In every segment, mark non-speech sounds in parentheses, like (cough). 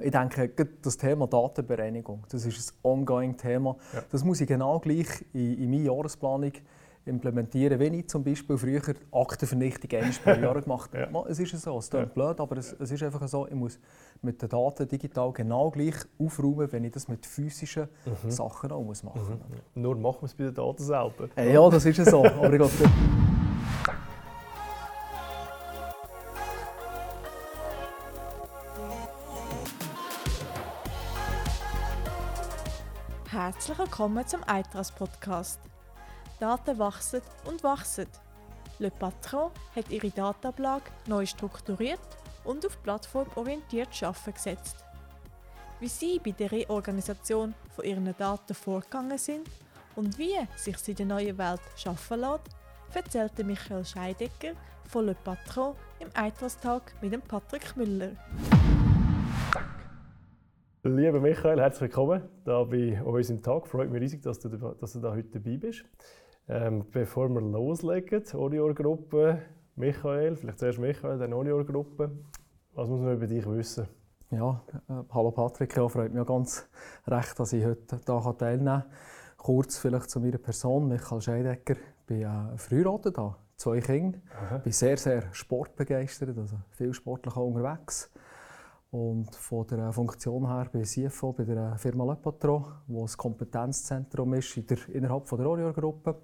Ähm, ich denke, das Thema Datenbereinigung, das ist ein ongoing Thema. Ja. Das muss ich genau gleich in, in meine Jahresplanung implementieren, wenn ich zum Beispiel früher Aktenvernichtung einmal pro Jahr (laughs) gemacht habe. ja. Es ist so, es klingt ja. blöd, aber es, es, ist einfach so, ich muss mit den Daten digital genau gleich aufräumen, wenn ich das mit physischen mhm. Sachen auch muss machen muss. Mhm. Nur machen wir es bei den Daten selber. Äh, ja, das ist so, aber ich glaube... (laughs) Herzlich willkommen zum Eitras Podcast. Daten wachsen und wachsen. Le Patron hat ihre Datenablage neu strukturiert und auf plattformorientiert Arbeiten gesetzt. Wie sie bei der Reorganisation von ihren Daten vorgegangen sind und wie sich sie in der neuen Welt schaffen lässt, erzählte Michael Scheidecker von Le Patron im Eitras-Tag mit dem Patrick Müller. Lieber Michael, herzlich willkommen hier bei uns im Tag. Freut mich riesig, dass du, dass du da heute dabei bist. Ähm, bevor wir loslegen, Orior-Gruppe, Michael, vielleicht zuerst Michael, dann Orior-Gruppe. Was muss man über dich wissen? Ja, äh, hallo Patrick, ja, freut mich ganz recht, dass ich heute hier teilnehmen kann. Kurz vielleicht zu meiner Person, Michael Scheidecker. Ich bin äh, verheiratet, habe zwei Kinder. Ich bin sehr, sehr sportbegeistert, also viel sportlich unterwegs. Und von der Funktion her bin ich CFO bei der Firma Le Patron, wo ein Kompetenzzentrum ist in der, innerhalb der Orior-Gruppe.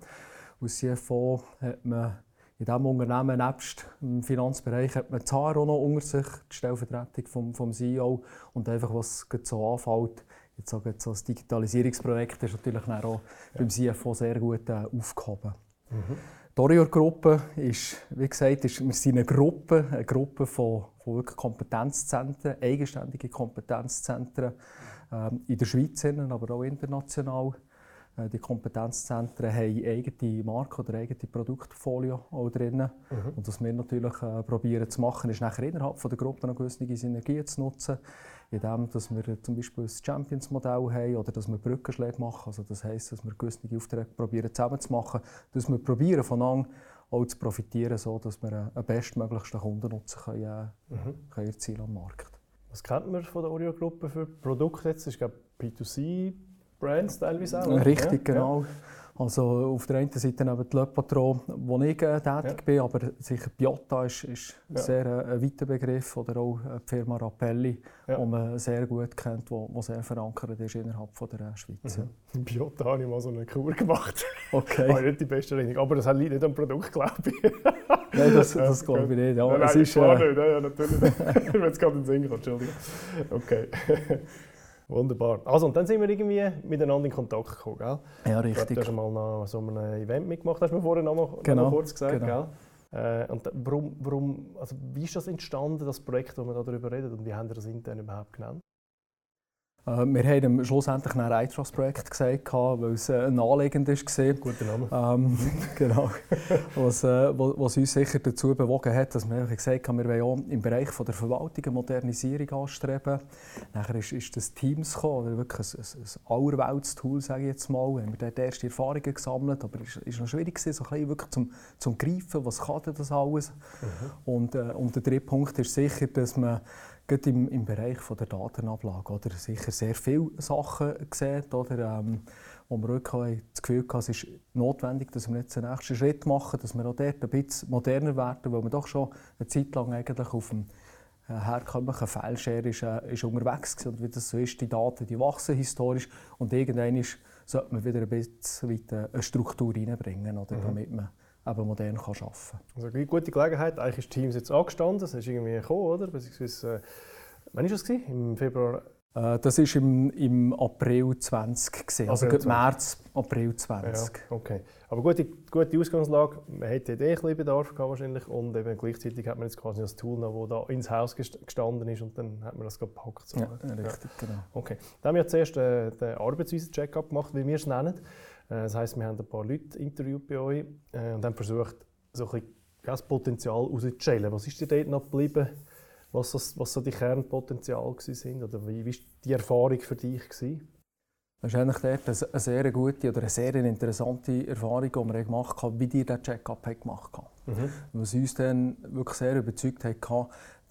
Als CFO hat man in diesem Unternehmen, nebst dem Finanzbereich, hat man die auch noch unter sich, die Stellvertretung vom, vom CEO. Und einfach, was so anfällt, jetzt so das Digitalisierungsprojekt ist natürlich auch ja. beim CFO sehr gut äh, aufgehoben. Mhm. Die Orior-Gruppe ist, wie gesagt, ist, wir sind eine Gruppe, eine Gruppe von, von wirklich Kompetenzzentren, eigenständige Kompetenzzentren ähm, in der Schweiz, aber auch international. Äh, die Kompetenzzentren haben eigene Marke oder eigene Produktfolio auch drin. Mhm. Und was wir natürlich äh, probieren zu machen, ist nachher innerhalb von der Gruppe noch gewisse Synergien zu nutzen indem dass wir zum Beispiel ein Champions-Modell haben oder dass wir Brückenschläge machen. Also das heisst, dass wir gewisse Aufträge probieren zusammen zu machen, dass wir probieren voneinander auch zu profitieren, so dass wir einen bestmöglichsten Kundennutzen können, äh, mhm. können erzielen am Markt. Was kennt man von der Oreo-Gruppe für Produkte jetzt? Das ist glaube B2C-Brands teilweise auch. Richtig, ja? genau. Ja. Also auf der einen Seite eben die Le Patron, wo ich äh, tätig ja. bin, aber sicher Biota ist, ist ja. sehr äh, ein weiter Begriff oder auch die Firma Rappelli, ja. die man sehr gut kennt, die sehr verankert ist innerhalb von der äh, Schweiz. Mhm. Biota habe ich mal so eine Kur gemacht. Okay. (laughs) habe nicht die beste Erinnerung, aber das liegt nicht am Produkt, glaube ich. (laughs) nein, das, das glaube ich nicht. Ja, nein, nein, ist, äh... nicht, ja, natürlich nicht. (laughs) Wenn es gerade in den Sinn kommt, Entschuldigung. Okay. Wunderbar. Also, und dann sind wir irgendwie miteinander in Kontakt gekommen, gell? Ja, richtig. Du hast mal noch so ein Event mitgemacht, hast du mir vorhin noch mal, genau, noch kurz gesagt, genau. Äh, und warum, warum, also wie ist das entstanden, das Projekt, wo wir darüber reden, und wie haben wir das intern überhaupt genannt? Äh, wir haben schlussendlich ein iTrust-Projekt gesagt, weil es äh, naheliegend war. Guter Name. Ähm, (laughs) genau. was, äh, was uns sicher dazu bewogen hat, dass wir gesagt haben, wir wollen auch im Bereich von der Verwaltung eine Modernisierung anstreben. Nachher ist, ist das Teams gekommen, oder wirklich ein, ein, ein Allerwelts-Tool, sage ich jetzt mal. Wir haben dort erste Erfahrungen gesammelt, aber es war noch schwierig, so ein bisschen wirklich zum, zum Greifen, was kann denn das alles. Mhm. Und, äh, und der dritte Punkt ist sicher, dass man gerade im, im Bereich von der Datenablage oder sicher sehr viele Sachen gesehen, oder, ähm, wo wir wirklich das Gefühl hatten, es ist notwendig, dass wir jetzt den nächsten Schritt machen, dass wir auch dort ein bisschen moderner werden, weil wir doch schon eine Zeit lang eigentlich auf dem äh, herkömmlichen Fileshare ist, äh, ist unterwegs waren. Und wie das so ist, die Daten die wachsen historisch und irgendwann sollte man wieder ein bisschen eine Struktur reinbringen, oder, mhm. damit man eben modern kann arbeiten kann. Also eine gute Gelegenheit. Eigentlich ist Teams jetzt angestanden, es ist irgendwie gekommen, oder? Beziehungsweise, äh, wann war das? Im Februar? Äh, das war im, im April 20, gewesen, also April 20. März, April 20. Ja, okay. Aber gute, gute Ausgangslage, man hätte eh ein bisschen Bedarf gehabt wahrscheinlich und eben gleichzeitig hat man jetzt quasi das Tool noch, das da ins Haus gestanden ist und dann hat man das gepackt. So. Ja, richtig, ja. genau. Okay. Dann haben wir zuerst äh, den Arbeitsweise-Check-up gemacht, wie wir es nennen. Äh, das heisst, wir haben ein paar Leute interviewt bei euch äh, und haben versucht, so ein das Potenzial herauszustellen. Was ist dir dort noch geblieben, was, was so die Kernpotenziale sind? Oder wie war die Erfahrung für dich? Gewesen? Das ist eigentlich dort eine sehr gute oder eine sehr interessante Erfahrung, die wir gemacht haben, wie die diesen Check-up gemacht haben. Mhm. Was uns dann wirklich sehr überzeugt hat,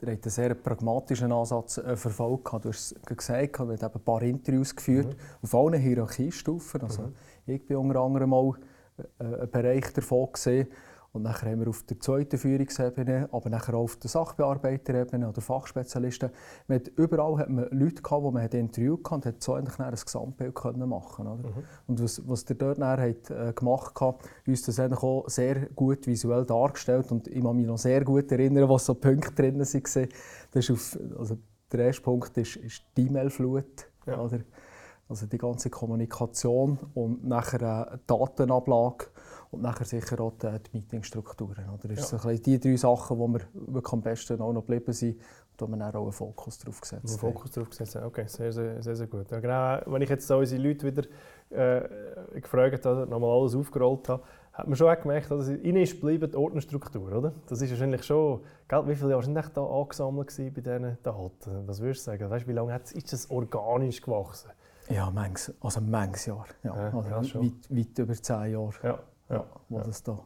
der hat einen sehr pragmatischen Ansatz äh, verfolgt. Du hast es gesagt, wir haben ein paar Interviews geführt, mhm. auf allen Hierarchiestufen. Also, mhm. Ich bin unter anderem mal äh, einen Bereich davon gesehen, und nachher haben wir auf der zweiten Führungsebene, aber nachher auch auf der Sachbearbeiterebene oder Fachspezialisten, man hat, überall hat man Leute gehabt, die man hat interviewt hat und hat so eigentlich ein Gesamtbild können machen oder? Mhm. Und was, was der dort hat, äh, gemacht hat, uns das eigentlich auch sehr gut visuell dargestellt und ich kann mich noch sehr gut erinnern, was so Punkte drin waren. Das ist auf, also der erste Punkt ist, ist die E-Mail-Flut. Ja. Also die ganze Kommunikation und nachher eine Datenablage und nachher sicher auch die, die Meetingstrukturen. Oder? Das ja. sind die drei Sachen, wo wir wirklich am besten auch noch geblieben sind und wo wir auch einen Fokus drauf gesetzt haben. Fokus drauf gesetzt haben, okay, sehr, sehr, sehr, sehr gut. Ja, genau, wenn ich jetzt so unsere Leute wieder äh, gefragt habe, nochmal alles aufgerollt habe, hat man schon auch gemerkt, dass es in ist die Ordnerstruktur, oder? Das ist wahrscheinlich schon, gell, wie viele Jahre sind da angesammelt bei diesen Daten? Was würdest du sagen? Weißt, wie lange ist das organisch gewachsen? Ja, manches, also manches Jahr. Ja. ja, also weit, weit, über zehn Jahre. Ja ja, wo ja. das da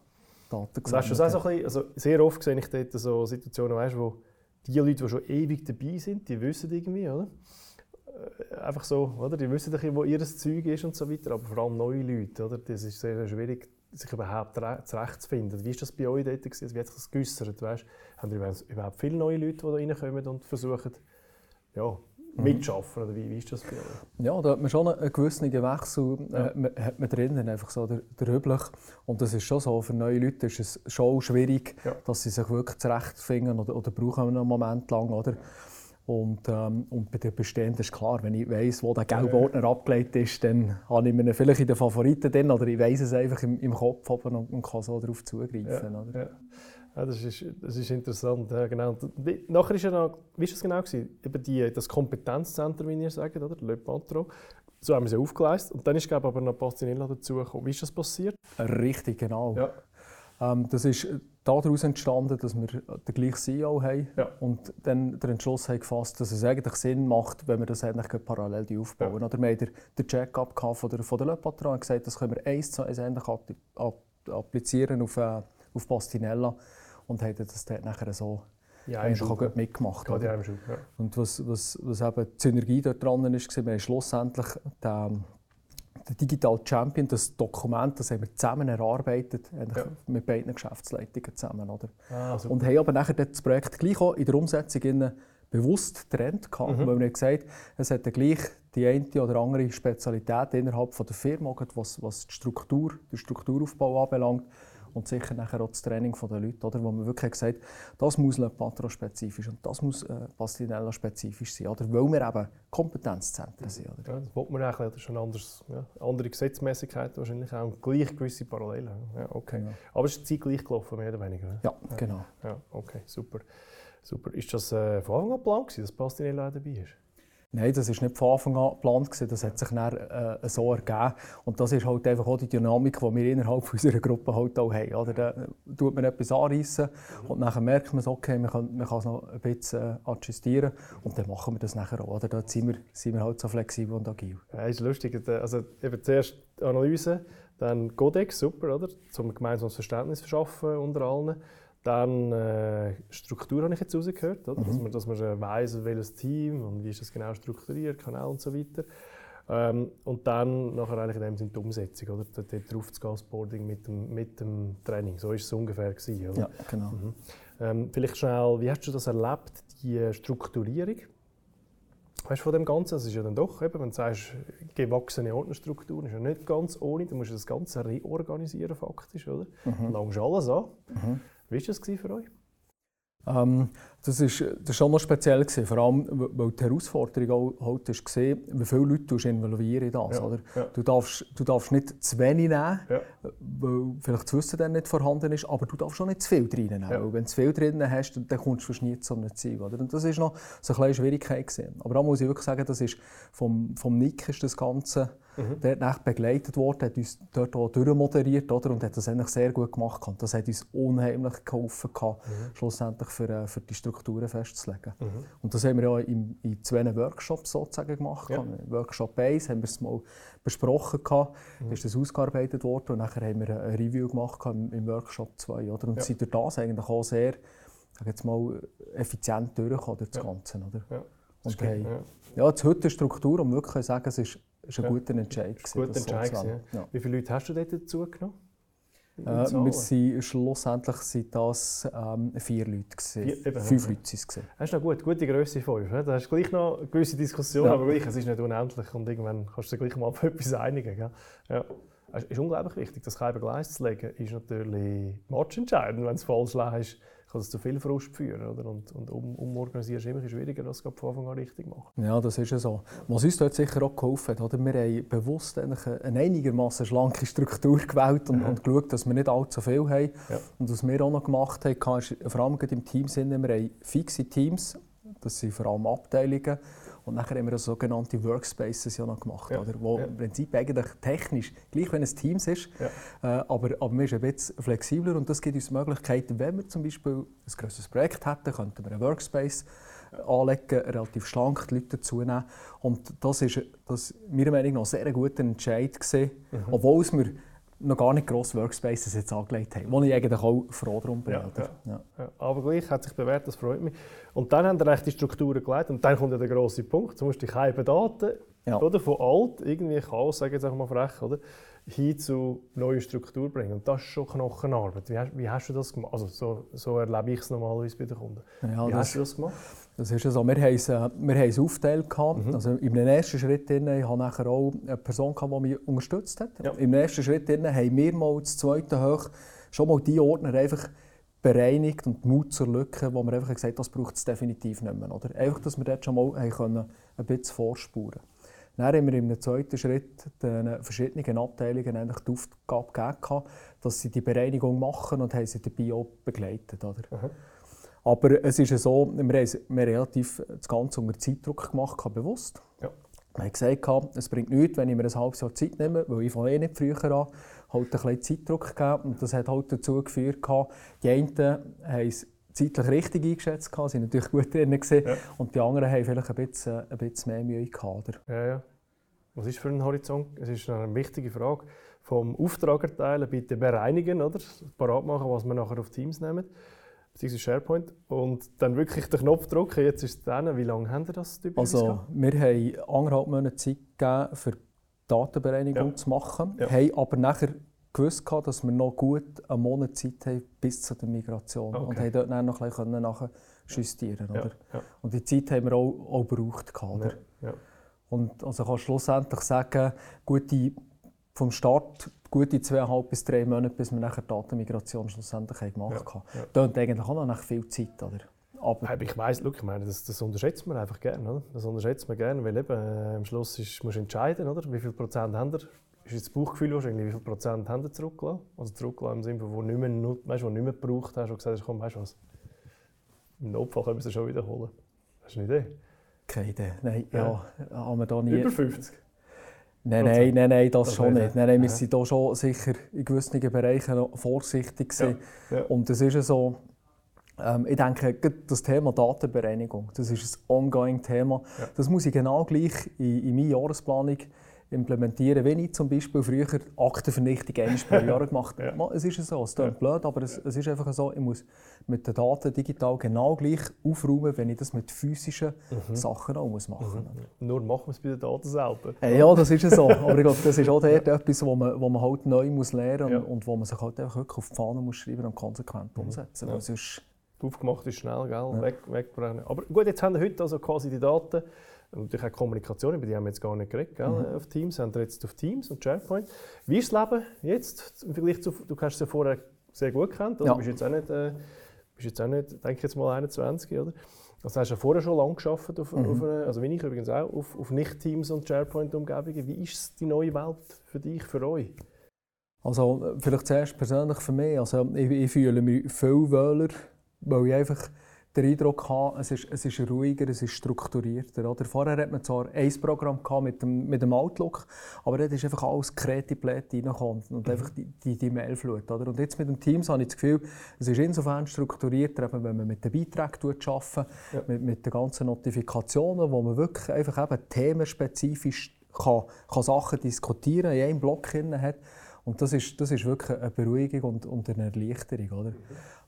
Daten gesammelt hast. Du auch so ein also sehr oft sehe ich dort so Situationen, weißt, wo die Leute, die schon ewig dabei sind, die wissen irgendwie, oder? Äh, einfach so, oder? Die wissen doch, wo ihr Zeug ist und so weiter, aber vor allem neue Leute, oder? Das ist sehr, sehr schwierig, sich überhaupt zurechtzufinden. Wie ist das bei euch dort gewesen? Wie hat sich das geäussert? Weißt? Haben ihr überhaupt viele neue Leute, die da reinkommen und versuchen, ja. Mitschaffen? Oder wie, wie ist das bei euch? Ja, da hat man schon einen gewissen Wechsel ja. äh, hat man drinnen, einfach so der, der Üblich. Und das ist schon so, für neue Leute ist es schon schwierig, ja. dass sie sich wirklich zurechtfinden oder, oder brauchen einen Moment lang. Oder? Und, ähm, und bei den Bestehenden ist klar, wenn ich weiss, wo der gelbe Ordner ja. abgelegt ist, dann habe ich mir vielleicht in den Favoriten drin, oder ich weiss es einfach im, im Kopf und, und kann so darauf zugreifen. Oder? Ja, das, ist, das ist interessant. Ja, genau. Wie, nachher ist ja noch, wie war das genau? Gewesen? Eben die, das Kompetenzzentrum, wie ihr sagt, oder? Le Patro. So haben wir sie aufgeleistet. Und dann ist glaube ich, aber noch Pastinella dazugekommen. Wie ist das passiert? Richtig, genau. Ja. Ähm, das ist daraus entstanden, dass wir den gleichen CEO haben ja. und dann den Entschluss haben gefasst, dass es eigentlich Sinn macht, wenn wir das eigentlich parallel aufbauen. Ja. Oder wir haben den Check-up von der, von der Le Patron gesagt, das können wir eins zu eins applizieren auf, äh, auf Pastinella und haben das dort nachher so ja, gut mitgemacht. Ja, ja. Und was, was, was eben die Synergie dort dran ist, wir haben schlussendlich den, den Digital Champion, das Dokument, das haben wir zusammen erarbeitet, ja. mit beiden Geschäftsleitungen zusammen. Oder? Ah, und haben aber nachher das Projekt gleich auch in der Umsetzung bewusst getrennt gehabt, mhm. weil wir gesagt es hat gleich die eine oder andere Spezialität innerhalb von der Firma, was, was die Struktur, den Strukturaufbau anbelangt und sicher nachher auch das Training der Leute, oder, wo man wirklich gesagt hat, das muss Patro-spezifisch und das muss äh, Pastinella-spezifisch sein, oder, weil wir eben Kompetenzzentren sind. Oder? Ja, das wollte man eigentlich, das ist schon anders, ja, andere Gesetzmäßigkeiten wahrscheinlich auch und gleich gewisse Parallelen. Ja, okay. Genau. Aber es ist die Zeit gleich gelaufen, mehr oder weniger? Ja, genau. Ja, okay, super. super. Ist das äh, von Anfang an geplant, dass Pastinella dabei ist? Nein, das war nicht von Anfang an geplant. Das hat sich dann äh, so ergeben. Und das ist halt einfach auch die Dynamik, die wir innerhalb (laughs) unserer Gruppe halt auch haben. Oder? Da tut man etwas anreißen und dann merkt man, okay, man kann, man kann es noch ein bisschen äh, adjustieren und dann machen wir das nachher auch. Oder? Da sind wir, sind wir halt so flexibel und agil. Ja, ist lustig. Also eben zuerst Analyse, dann Codex, super, oder? Zum gemeinsames Verständnis verschaffen unter allen. Dann äh, Struktur habe ich jetzt rausgehört? Mhm. dass man, dass man äh, weiss, welches Team und wie ist das genau strukturiert, Kanal und so weiter. Ähm, und dann nachher eigentlich in dem Sinne die Umsetzung, oder? Dort drauf das Gasboarding mit dem, mit dem Training. So war es ungefähr gewesen, oder? Ja, genau. Mhm. Ähm, vielleicht schnell, wie hast du das erlebt, die Strukturierung? Weißt du, von dem Ganzen, das ist ja dann doch, eben, wenn du sagst, gewachsene Ordnerstrukturen, ist ja nicht ganz ohne, du musst das Ganze reorganisieren faktisch, oder? Mhm. Langst alles an. Mhm. Wie war das für euch? Ähm, das war das schon noch speziell, gewesen, vor allem weil die Herausforderung auch halt ist wie viele Leute du involvieren in das. Ja, oder? Ja. Du, darfst, du darfst nicht zu wenig nehmen, ja. weil vielleicht das Wissen dann nicht vorhanden ist, aber du darfst schon nicht zu viel drin nehmen. Weil wenn du zu viel drin hast, dann, dann kommst du fast nie zu einem Ziel. Oder? Und das war noch so eine kleine Schwierigkeit. Gewesen. Aber da muss ich wirklich sagen, das ist vom, vom Nick ist das Ganze Mhm. Der hat begleitet worden, hat uns dort auch durchmoderiert und hat das eigentlich sehr gut gemacht. Das hat uns unheimlich geholfen, mhm. schlussendlich für, äh, für die Strukturen festzulegen. Mhm. Und das haben wir ja in, in zwei Workshops sozusagen gemacht. Ja. Workshop 1 haben wir es mal besprochen, gehabt, mhm. ist das ausgearbeitet worden und nachher haben wir ein Review gemacht im, im Workshop 2. Oder? Und ja. sind durch das eigentlich auch sehr jetzt mal, effizient durchgekommen durch das Ganze. Oder? Ja. Und hey, ja. ja, jetzt heute eine Struktur, um wirklich zu sagen, es ist, ist ein ja. guter Entscheid. Guter Entscheid ja. Wie viele Leute hast du dort dazu genommen? Äh, wir sind, schlussendlich sind das ähm, vier Leute. Gewesen. Vier, fünf Leute waren es. Das ist noch gut, gute Größe fünf. Da hast du gleich noch eine gewisse Diskussion, ja. aber gleich, es ist nicht unendlich und irgendwann kannst du dich gleich mal auf etwas einigen. Gell? Ja. Es ist unglaublich wichtig, das Keiber Gleis zu legen, ist natürlich matchentscheidend, wenn es falsch ist kann es zu viel Frust führen. Oder? Und, und um, umorganisieren ist immer schwieriger, als es von Anfang an richtig machen. Ja, das ist ja so. Was uns dort sicher auch geholfen hat, oder? wir haben bewusst eine, eine einigermaßen schlanke Struktur gewählt und, ja. und geschaut, dass wir nicht allzu viel haben. Ja. Und was wir auch noch gemacht haben, ist vor allem im Teamsinne, wir haben fixe Teams, das sind vor allem Abteilungen, und nachher haben wir sogenannte Workspaces ja noch gemacht, ja. oder? wo ja. im Prinzip eigentlich technisch, gleich wenn es Teams ist, ja. äh, aber, aber ist ein bisschen flexibler und das gibt uns Möglichkeiten, wenn wir zum Beispiel ein grosses Projekt hätten, könnten wir einen Workspace anlegen, relativ schlank die Leute dazu nehmen. Und das war das, meiner Meinung nach sehr guter Entscheid gewesen, mhm. obwohl es mir noch gar nicht grosse Workspaces jetzt angelegt haben, wo ich eigentlich auch froh darum bin. Ja, ja. Ja. Aber gleich hat sich bewährt, das freut mich. Und dann haben wir die Strukturen gelegt und dann kommt ja der grosse Punkt. Du musst die keine Daten oder, von alt, irgendwie Chaos, sage ich jetzt auch mal frech, oder, hin zu neuen Strukturen bringen. Und das ist schon Knochenarbeit. Wie hast, wie hast du das gemacht? Also so, so erlebe ich es normalerweise bei den Kunden. wie hast du das gemacht? Das ist so. Wir haben es, äh, wir haben es aufgeteilt. Mhm. Also Im ersten Schritt drin, ich hatte nachher auch eine Person, gehabt, die mich unterstützt hat. Ja. Im ersten Schritt drin, haben wir mal das zweite Hoch schon mal die Ordner einfach bereinigt und Mut zur Lücke, wo wir einfach gesagt haben, das braucht es definitiv nicht mehr. Oder? Einfach, dass wir dort schon mal haben können, ein bisschen vorspuren Dann haben wir im zweiten Schritt den verschiedenen Abteilungen eigentlich die Aufgabe gegeben, dass sie die Bereinigung machen und haben sie dabei auch begleitet. Oder? Mhm. Aber es ist ja so, wir haben, relativ das Ganze unter Zeitdruck gemacht, bewusst. Ja. Wir haben gesagt, es bringt nichts, wenn ich mir ein halbes Jahr Zeit nehme, weil ich fange eh nicht früher an, halt ein bisschen Zeitdruck gegeben. Und das hat halt dazu geführt, die einen haben es zeitlich richtig eingeschätzt, sie waren natürlich gut drin, ja. und die anderen haben vielleicht ein bisschen, ein bisschen mehr Mühe gehabt. Ja, ja. Was ist für ein Horizont? Es ist eine wichtige Frage. Vom Auftrag erteilen, bitte bereinigen, oder? parat machen, was wir nachher auf Teams nehmen beziehungsweise SharePoint, und dann wirklich den Knopf drücken, jetzt ist es dann. Wie lange haben Sie das typischerweise Also, wir haben anderthalb Monate Zeit gegeben, für Datenbereinigung ja. zu machen, ja. haben aber nachher gewusst, dass wir noch gut einen Monat Zeit haben bis zur Migration okay. und haben dort dann noch ein bisschen nachher justieren ja. Ja. Und die Zeit haben wir auch, auch gebraucht. Oder? Und also kann schlussendlich sagen, gute, vom Start gute zweieinhalb bis drei Monate, bis wir nachher die Datenmigration schlussendlich gemacht haben. Ja, ja. Eigentlich auch noch nach viel Zeit. Oder? Aber ich weiss, ich meine, das, das unterschätzt man einfach gerne. Oder? Das unterschätzt man gerne, weil eben, äh, am Schluss ist, musst du entscheiden, oder? wie viel Prozent haben wir. Ist jetzt das Bauchgefühl wahrscheinlich, wie viel Prozent haben wir zurückgelassen? Also zurückgelassen im Sinne, wo nicht mehr, weißt, wo nicht mehr gebraucht hast und gesagt hast, komm, weißt du was, im Notfall können wir es schon wiederholen. Hast du eine Idee? Keine Idee. Nein, ja, ja haben wir da nie... Über 50? Nein, nein, nein, nein, das, das schon nicht. Nein, nein, wir sind hier schon sicher in gewissen Bereichen vorsichtig ja. Ja. Und das ist so, ähm, ich denke, das Thema Datenbereinigung, das ist ein ongoing Thema. Ja. Das muss ich genau gleich in, in meine Jahresplanung implementieren, wenn ich zum Beispiel früher Aktenvernichtung einmal pro (laughs) Jahr gemacht habe. ja. Es ist so, es klingt ja. blöd, aber es, es, ist einfach so, ich muss mit den Daten digital genau gleich aufräumen, wenn ich das mit physischen mhm. Sachen auch muss machen muss. Mhm. Nur machen wir es bei den Daten selber. Äh, ja, das ist so. aber ich glaube, das ist auch dort etwas, wo man, wo man halt neu muss lernen muss ja. und wo man sich halt einfach wirklich auf die Fahne muss schreiben und konsequent mhm. umsetzen. Ja. Sonst Aufgemacht ist schnell, gell? Weg, wegbrennen. Aber gut, jetzt haben wir heute also quasi die Daten und natürlich auch Kommunikation, über die haben wir jetzt gar nicht geredet, gell, mhm. auf Teams, haben wir jetzt auf Teams und SharePoint. Wie ist das Leben jetzt im Vergleich zu, du hast es ja vorher sehr gut gekannt, also ja. bist jetzt auch nicht, äh, bist jetzt auch nicht, denke ich jetzt mal 21, oder? Also hast du ja vorher schon lange geschafft, auf, mhm. auf eine, also wie ich übrigens auch, auf, auf Nicht-Teams und SharePoint-Umgebungen. Wie ist die neue Welt für dich, für euch? Also vielleicht zuerst persönlich für mich, also ich, ich fühle mich viel wohler, weil ich einfach den Eindruck gehabt, es ist, es ist ruhiger, es ist strukturierter. Oder? Vorher hatte man zwar ein Programm gehabt mit, dem, mit dem Outlook, aber dort ist einfach alles kreti-pläti reingekommen und mhm. einfach die, die, die Mailflut. Oder? Und jetzt mit dem Teams habe ich das Gefühl, es ist insofern strukturierter, eben, wenn man mit den Beiträgen arbeitet, ja. mit, mit den ganzen Notifikationen, wo man wirklich einfach eben themenspezifisch kann, kann Sachen diskutieren in einem Block hat. Und das ist, das ist wirklich eine Beruhigung und, und eine Erleichterung. Oder?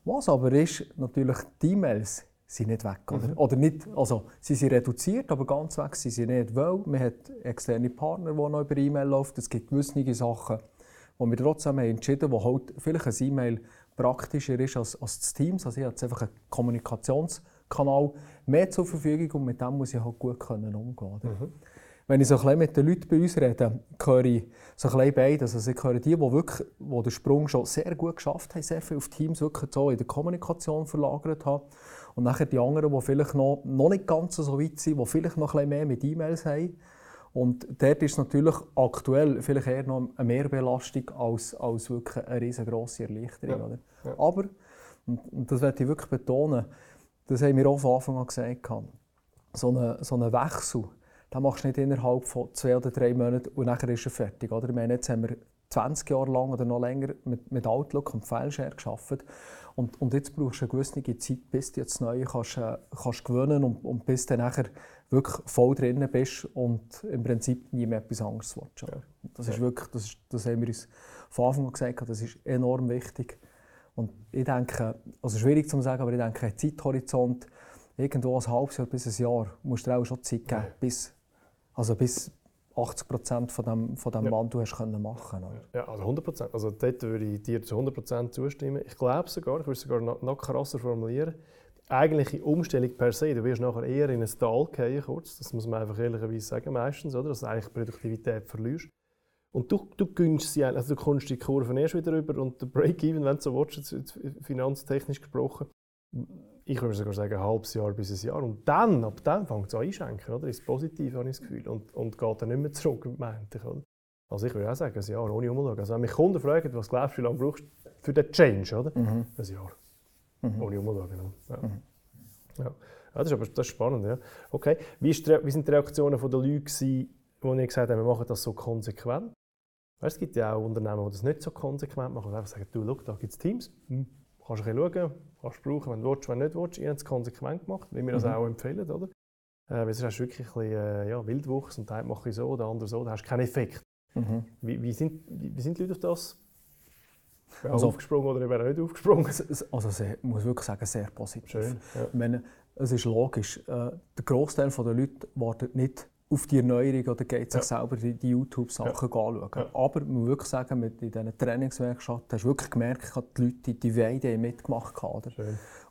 Was aber ist, natürlich die E-Mails sind nicht weg. Oder? Mhm. oder nicht, also, sie sind reduziert, aber ganz weg sind sie nicht. Weil man hat externe Partner, die noch über E-Mail laufen. Es gibt gewisse Sachen, die wir trotzdem haben entschieden haben, wo halt vielleicht ein E-Mail praktischer ist als, als das Teams. Also ich habe jetzt einfach einen Kommunikationskanal mehr zur Verfügung und mit dem muss ich halt gut können umgehen können. Mhm wenn ich so ein mit den Leuten bei uns rede, höre ich so ein bisschen beides. Also ich höre die, die, wirklich, die den Sprung schon sehr gut geschafft haben, sehr viel auf Teams wirklich so in der Kommunikation verlagert haben. Und nachher die anderen, die vielleicht noch, noch nicht ganz so weit sind, die vielleicht noch ein bisschen mehr mit E-Mails haben. Und dort ist natürlich aktuell vielleicht eher noch eine Mehrbelastung als, als wirklich eine riesengroße Erleichterung. Ja. Oder? Ja. Aber, und, und das möchte ich wirklich betonen, das haben wir auch von Anfang an gesagt, so einen so eine Wechsel, das machst du nicht innerhalb von zwei oder drei Monaten und dann ist er fertig. Oder? Ich meine, jetzt haben wir 20 Jahre lang oder noch länger mit, mit Outlook und Fileshare gearbeitet. Und, und jetzt brauchst du eine gewisse Zeit, bis du das Neue kannst, äh, kannst gewöhnen und, und bis du nachher wirklich voll drin bist und im Prinzip nie mehr etwas anderes willst. Ja. Das ist wirklich, das, ist, das haben wir uns von Anfang an gesagt, das ist enorm wichtig. Und ich denke, also schwierig zu sagen, aber ich denke, ein Zeithorizont, irgendwo ein halbes Jahr bis ein Jahr, musst du auch schon Zeit geben, bis also bis 80 Prozent von dem, von dem ja. Du hast können machen oder? Ja, also 100 Prozent. Also dort würde ich dir zu 100 Prozent zustimmen. Ich glaube sogar, ich würde es sogar noch, noch krasser formulieren, die eigentliche Umstellung per se, du wirst nachher eher in ein Tal gehen, kurz, das muss man einfach ehrlicherweise sagen meistens, oder? dass du eigentlich Produktivität verlierst. Und du, du gönnst sie, also du kommst die Kurven erst wieder rüber und der Break-Even, wenn du so willst, finanztechnisch gesprochen, ich würde sogar sagen, ein halbes Jahr bis ein Jahr. Und dann, ab dann fängt es an einschenken, oder? Ist positiv, habe ich das Gefühl. Und, und geht dann nicht mehr zurück, meinte ich, oder? Also ich würde auch sagen, ein Jahr ohne Umschauen. Also wenn mich Kunden fragen, was glaubst du, wie lange brauchst du für den Change, oder? Mhm. Ein Jahr. Mhm. Ohne Umschauen. Ja. Mhm. Ja. ja. das ist aber das ist spannend, ja. Okay. Wie, die, wie sind die Reaktionen der Leute gewesen, die gesagt haben, wir machen das so konsequent? Weißt, es gibt ja auch Unternehmen, die das nicht so konsequent machen und einfach sagen, du, schau, da gibt es Teams, hm. Kannst du ein bisschen schauen, kannst du brauchen, wenn du willst, wenn du nicht willst. Ich habe es konsequent gemacht, wie wir das mhm. auch empfehlen, oder? Äh, weil sonst hast du wirklich ein bisschen, äh, ja, Wildwuchs und der eine macht so, der andere so, da hast du keinen Effekt. Mhm. Wie, wie, sind, wie, wie, sind die Leute auf das also, aufgesprungen oder eben nicht aufgesprungen? Also ich muss wirklich sagen, sehr positiv. Schön, ja. ich meine, es ist logisch, äh, der Großteil der Leute wartet nicht auf die Erneuerung oder geht sich ja. selber die, die YouTube-Sachen ja. anschauen. Ja. Aber man muss wirklich sagen, mit in diesen Trainingswerkstätten hast du wirklich gemerkt, dass die Leute die Weide mitgemacht haben.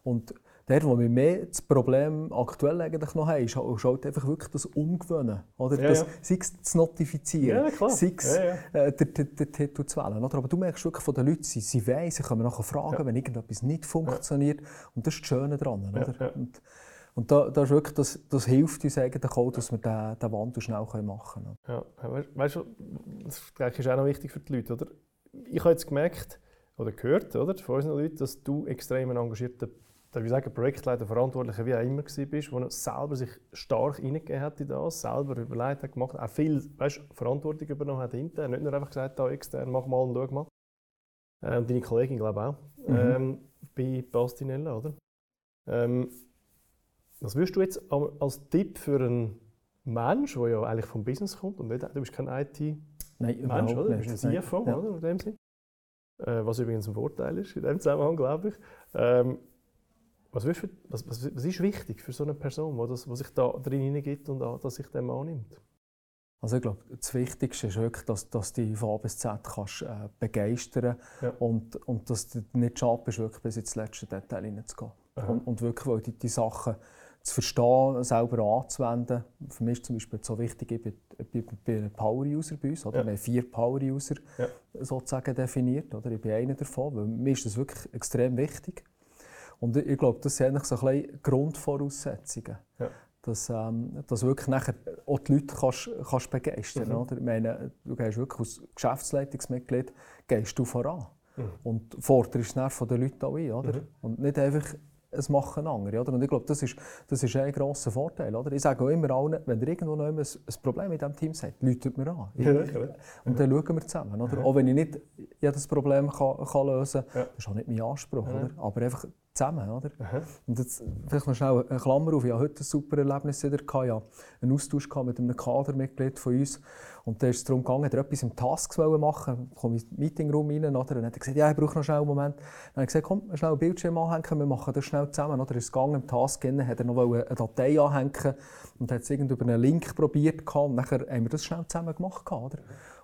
Und der, wo wir mehr das Problem aktuell eigentlich noch haben, ist, halt einfach wirklich das Umgewöhnen. Oder? Ja, das, ja. Sei es das Notifizieren, ja, sei es ja, äh, der, der, der Titel zu wählen. Oder? Aber du merkst wirklich von den Leuten, sie, sie weiss, sie können nachher fragen, wenn irgendetwas nicht funktioniert. Und das ist das Schöne daran. Oder? Und, und da, da ist wirklich, das, das hilft uns eigentlich auch, dass wir den, den Wandel schnell machen können. Ja, weißt du, das denke ich, ist auch noch wichtig für die Leute, oder? Ich habe jetzt gemerkt, oder gehört, oder, von unseren Leuten, dass du extrem ein engagierter darf ich sagen, Projektleiter, Verantwortlicher, wie auch immer bist, wo er selber sich stark hineingegeben hat in das, selber überlegt hat, gemacht, auch viel weißt, Verantwortung übernommen hat intern, nicht nur einfach gesagt, da extern, mach mal und schau mal. Und deine Kollegin, glaube ich, auch, mhm. ähm, bei Bastinella, oder? Ähm, was würdest du jetzt als Tipp für einen Mensch, der ja eigentlich vom Business kommt und nicht, du bist kein IT-Mensch, oder? Du bist ein CFO, ja. oder? In dem Sinn. Äh, was übrigens ein Vorteil ist in dem Zusammenhang, glaube ich. Ähm, was, für, was, was, was, ist wichtig für so eine Person, die, das, die sich da drin hineingibt und auch, dass sich dem annimmt? Also ich glaube, das Wichtigste ist wirklich, dass, dass du von A bis Z kannst, äh, begeistern ja. und, und dass du nicht schade bist, wirklich bis ins letzte Detail hineinzugehen. Und, und wirklich, weil die, die Sachen zu verstehen, selber anzuwenden. Für mich ist zum Beispiel so wichtig, ich bin, bin, bin ein Power-User bei uns. Oder? Ja. Wir haben vier Power-User ja. sozusagen definiert. Oder? Ich bin einer davon, weil mir ist das wirklich extrem wichtig. Und ich glaube, das sind eigentlich so ein bisschen Grundvoraussetzungen. Ja. Dass, ähm, dass wirklich nachher auch die Leute kannst, kannst begeistern mhm. oder? Ich meine, du gehst wirklich als Geschäftsleitungsmitglied gehst du voran. Mhm. Und forderst es von den Leuten auch ein. Oder? Mhm. Und nicht einfach ein es machen andere. Oder? Und ich glaube, das ist, das ist ein grosser Vorteil. Oder? Ich sage auch immer allen, wenn ihr irgendwo noch ein, ein Problem mit diesem Team seht, läutet mir an. Ich, und dann schauen wir zusammen. Oder? Auch wenn ich nicht jedes Problem kann, kann lösen kann, das ist auch nicht mein Anspruch. Oder? Aber einfach zusammen. Oder? Und jetzt vielleicht noch schnell eine Klammer auf. Ich hatte heute ein super Erlebnis. Ich hatte einen Austausch mit einem Kadermitglied von uns. Und da ist es darum gegangen, er etwas im Task zu machen. Ich komme in den Meetingraum rein. Oder? Und dann hat er gesagt, ja, ich brauche noch schnell einen Moment. Dann habe ich gesagt, komm, schnell ein Bildschirm anhängen, wir machen das schnell zusammen. Oder? Er ist gegangen, im Task rein, hat er noch eine Datei anhängen und hat es über einen Link probiert. Und dann haben wir das schnell zusammen gemacht. Oder?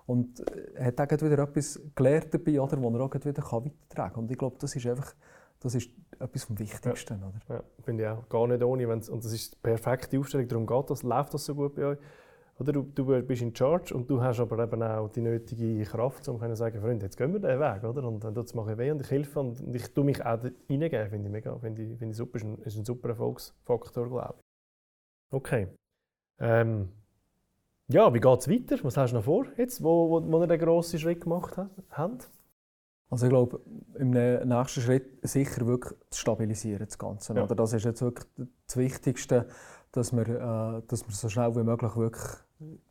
Und er hat auch wieder etwas gelernt dabei, oder, was er auch wieder weitertragen kann. Und ich glaube, das ist einfach das ist etwas vom Wichtigsten. Ja, oder? ja finde ich auch. Gar nicht ohne. Und das ist die perfekte Aufstellung. Darum geht das, läuft das so gut bei euch. Oder du, du bist in Charge und du hast aber eben auch die nötige Kraft, um zu sagen, Freunde, jetzt gehen wir den Weg, oder? Und dann tut es mir weh und ich helfe und, und ich tue mich auch reingeben, finde ich mega, finde ich, finde ich super, ist ein, ist ein super Erfolgsfaktor, glaube ich. Okay. Ähm, ja, wie geht es weiter? Was hast du noch vor, jetzt, wo, wo, wo ihr den grossen Schritt gemacht habt? Also ich glaube, im nächsten Schritt sicher wirklich zu stabilisieren, das Ganze. Ja. Oder das ist jetzt wirklich das Wichtigste, dass wir, äh, dass wir so schnell wie möglich wirklich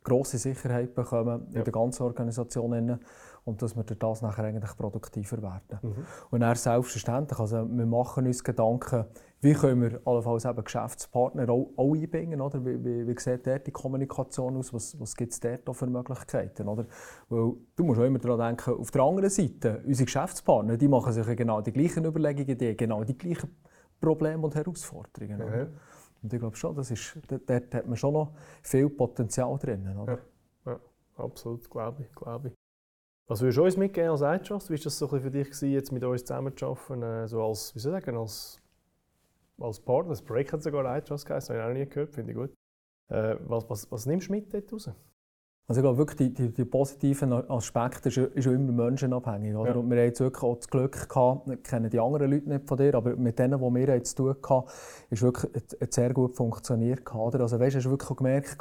grosse Sicherheit bekommen ja. in der ganzen Organisation und dass wir durch das nachher eigentlich produktiver werden. Mhm. Und dann selbstverständlich, also wir machen uns Gedanken, wie können wir allenfalls eben Geschäftspartner auch, auch einbinden, oder? Wie, wie, wie sieht dort die Kommunikation aus, was, was gibt es dort für Möglichkeiten, oder? Weil du musst auch immer daran denken, auf der anderen Seite, unsere Geschäftspartner, die machen sich genau die gleichen Überlegungen, die genau die gleichen Probleme und Herausforderungen. Mhm. Und ich glaube schon, das ist, dort, hat man schon noch viel Potenzial drin, oder? Ja, ja absolut, glaube ich, glaube ich. Was würdest du uns mitgeben als Eigenschaft? Wie war das so für dich, gewesen, jetzt mit uns zusammenzuarbeiten, äh, so als, wie soll ich sagen, als, als Partner? Das Projekt hat sogar Eigenschaft geheißen, habe ich auch nie gehört, finde ich gut. Äh, was, was, was nimmst du mit dort raus? Also ich glaube wirklich, die, die, die positiven Aspekte ist, ist immer menschenabhängig. Oder? Ja. Und wir haben jetzt wirklich auch das Glück gehabt, wir kennen die anderen Leute nicht von dir, aber mit denen, die wir jetzt zu tun hatten, ist wirklich sehr gut funktioniert. Oder? Also weißt, hast du wirklich gemerkt,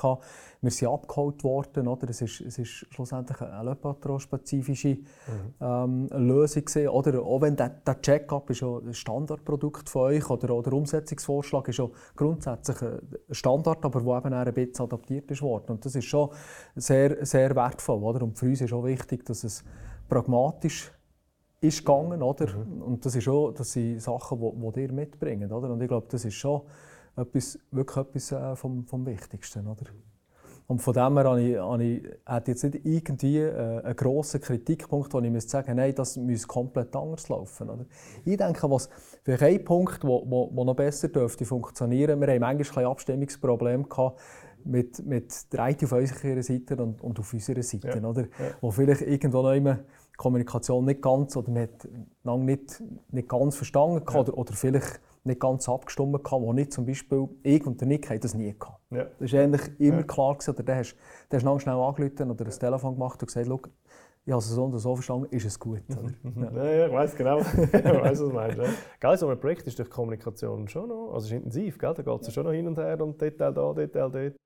wir sind abgeholt worden. Oder? Es, ist, es ist schlussendlich eine Lepatro-spezifische mhm. ähm, Lösung gewesen. Oder auch wenn der, der Check-up ist ein Standardprodukt von euch oder, oder der Umsetzungsvorschlag ist ja grundsätzlich ein Standard, aber wo eben ein bisschen adaptiert ist worden. Und das ist schon sehr, sehr wertvoll. Oder? Und für uns ist auch wichtig, dass es pragmatisch ist gegangen, oder? Mhm. Und das, ist auch, das sind Sachen, die, ihr mitbringen, oder? Und ich glaube, das ist schon etwas, wirklich etwas äh, vom, vom Wichtigsten, oder? Und von dem her habe ich, habe ich, hatte jetzt nicht irgendwie äh, einen grossen Kritikpunkt, wo ich müsste sagen nein, das müsste komplett anders laufen. Oder? Ich denke, was vielleicht ein Punkt, der wo, wo, wo noch besser dürfte funktionieren, wir haben manchmal ein Abstimmungsproblem gehabt, mit, mit der IT auf unserer Seite und, und auf unserer Seite, ja. oder? Ja. Wo vielleicht irgendwo noch immer Kommunikation nicht ganz oder man hat lange nicht, nicht ganz verstanden ja. oder, oder vielleicht nicht ganz abgestimmt kann, wo nicht zum Beispiel ich und der Nick haben das nie gehabt. Ja. Das war eigentlich immer ja. klar gewesen, oder der hast, der hast schnell angerufen oder das Telefon gemacht und gesagt, ich habe es so und so verstanden, ist es gut. (laughs) ja. ja, ja, ich weiß genau, (laughs) ich weiß, was du meinst. Ja. Gell, so ein Projekt ist durch Kommunikation schon noch, also ist intensiv, gell? da geht es schon noch hin und her und Detail da, Detail dort.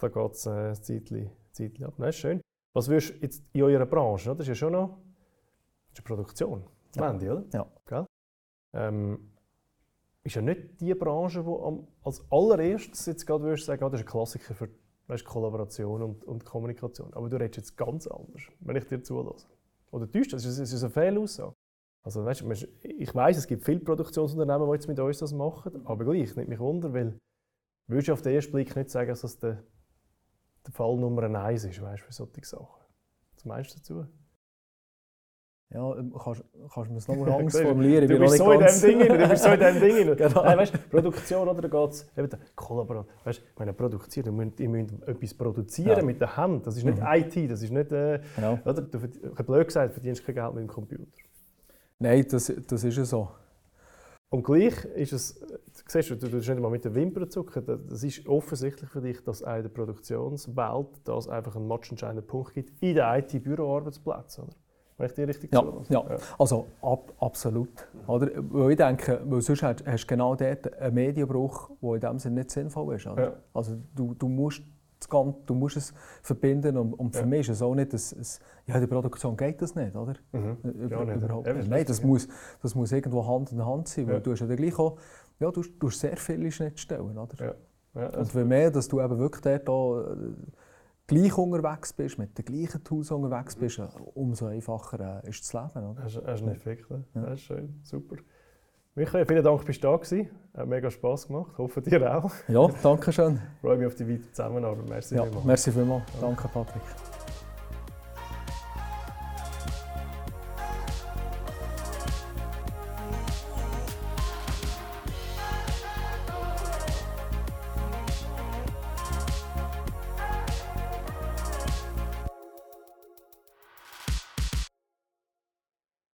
Da geht es äh, ein Zeitchen, Zeitchen ab. Ist schön. Was würdest du jetzt in eurer Branche, das ist ja schon noch das ist eine Produktion, das ja. Handy, oder? Ja. Gell? Ähm, ist ja nicht die Branche, die als allererstes jetzt gerade würdest sagen, oh, das ist ein Klassiker für weißt, Kollaboration und, und, Kommunikation. Aber du redest jetzt ganz anders, wenn ich dir zulasse. Oder täuscht das? Ist, ist eine Fehlaussage? Also, weißt, ich weiß, es gibt viele Produktionsunternehmen, die jetzt mit uns das machen, aber gleich, nicht mich wunder, weil würdest du auf den ersten Blick nicht sagen, dass das der, der Fall Nummer eins ist, weißt, für solche Sachen. Was meinst du dazu? Ja, ähm, kannst, kannst du mir es nochmal (laughs) anders formulieren? Du bist, so in dem Ding, du bist so in dem Ding. genau. Nein, weißt, Produktion, oder? Da geht es eben Kollaboration. Weißt, ich meine, produzieren, ihr müsst, ihr müsst etwas produzieren ja. mit der Hand. Das ist nicht mhm. IT, das ist nicht, äh, genau. oder? Du, blöd gesagt, verdienst kein Geld mit dem Computer. Nein, das, das ist ja so. Und gleich ist es, du siehst, du, du nicht einmal mit den Wimpern zucken, das ist offensichtlich für dich, dass auch in der Produktionswelt das einfach einen matchentscheidenden Punkt gibt in den IT-Büroarbeitsplätzen, oder? Wenn ich die richtig ja, ja, ja, also ab, absolut. Oder? Weil ich denke, weil sonst hast, du genau dort einen Medienbruch, der in dem Sinne nicht sinnvoll ist. Ja. Also du, du, musst Ganze, du musst es verbinden und, und für mich ist es auch nicht, dass es, ja, der Produktion geht das nicht, oder? Mhm. Über, nicht. Überhaupt nicht. Nein, das muss, das muss irgendwo Hand in Hand sein, weil du hast ja gleich auch ja, du, du hast sehr viele Schnittstellen. Oder? Und je mehr, dass du eben wirklich dort auch, äh, gleich unterwegs bist, mit den gleichen Tools unterwegs bist, äh, umso einfacher äh, ist das Leben. Oder? Hast, hast einen Effekt, ne? Ja. Das ist schön, super. Michael, vielen Dank, bist du da gewesen. Hat mega Spass gemacht, hoffe dir auch. Ja, danke schön. freue mich auf die weitere Zusammenarbeit. Merci Ja, vielmals. merci vielmals. Danke, Patrick.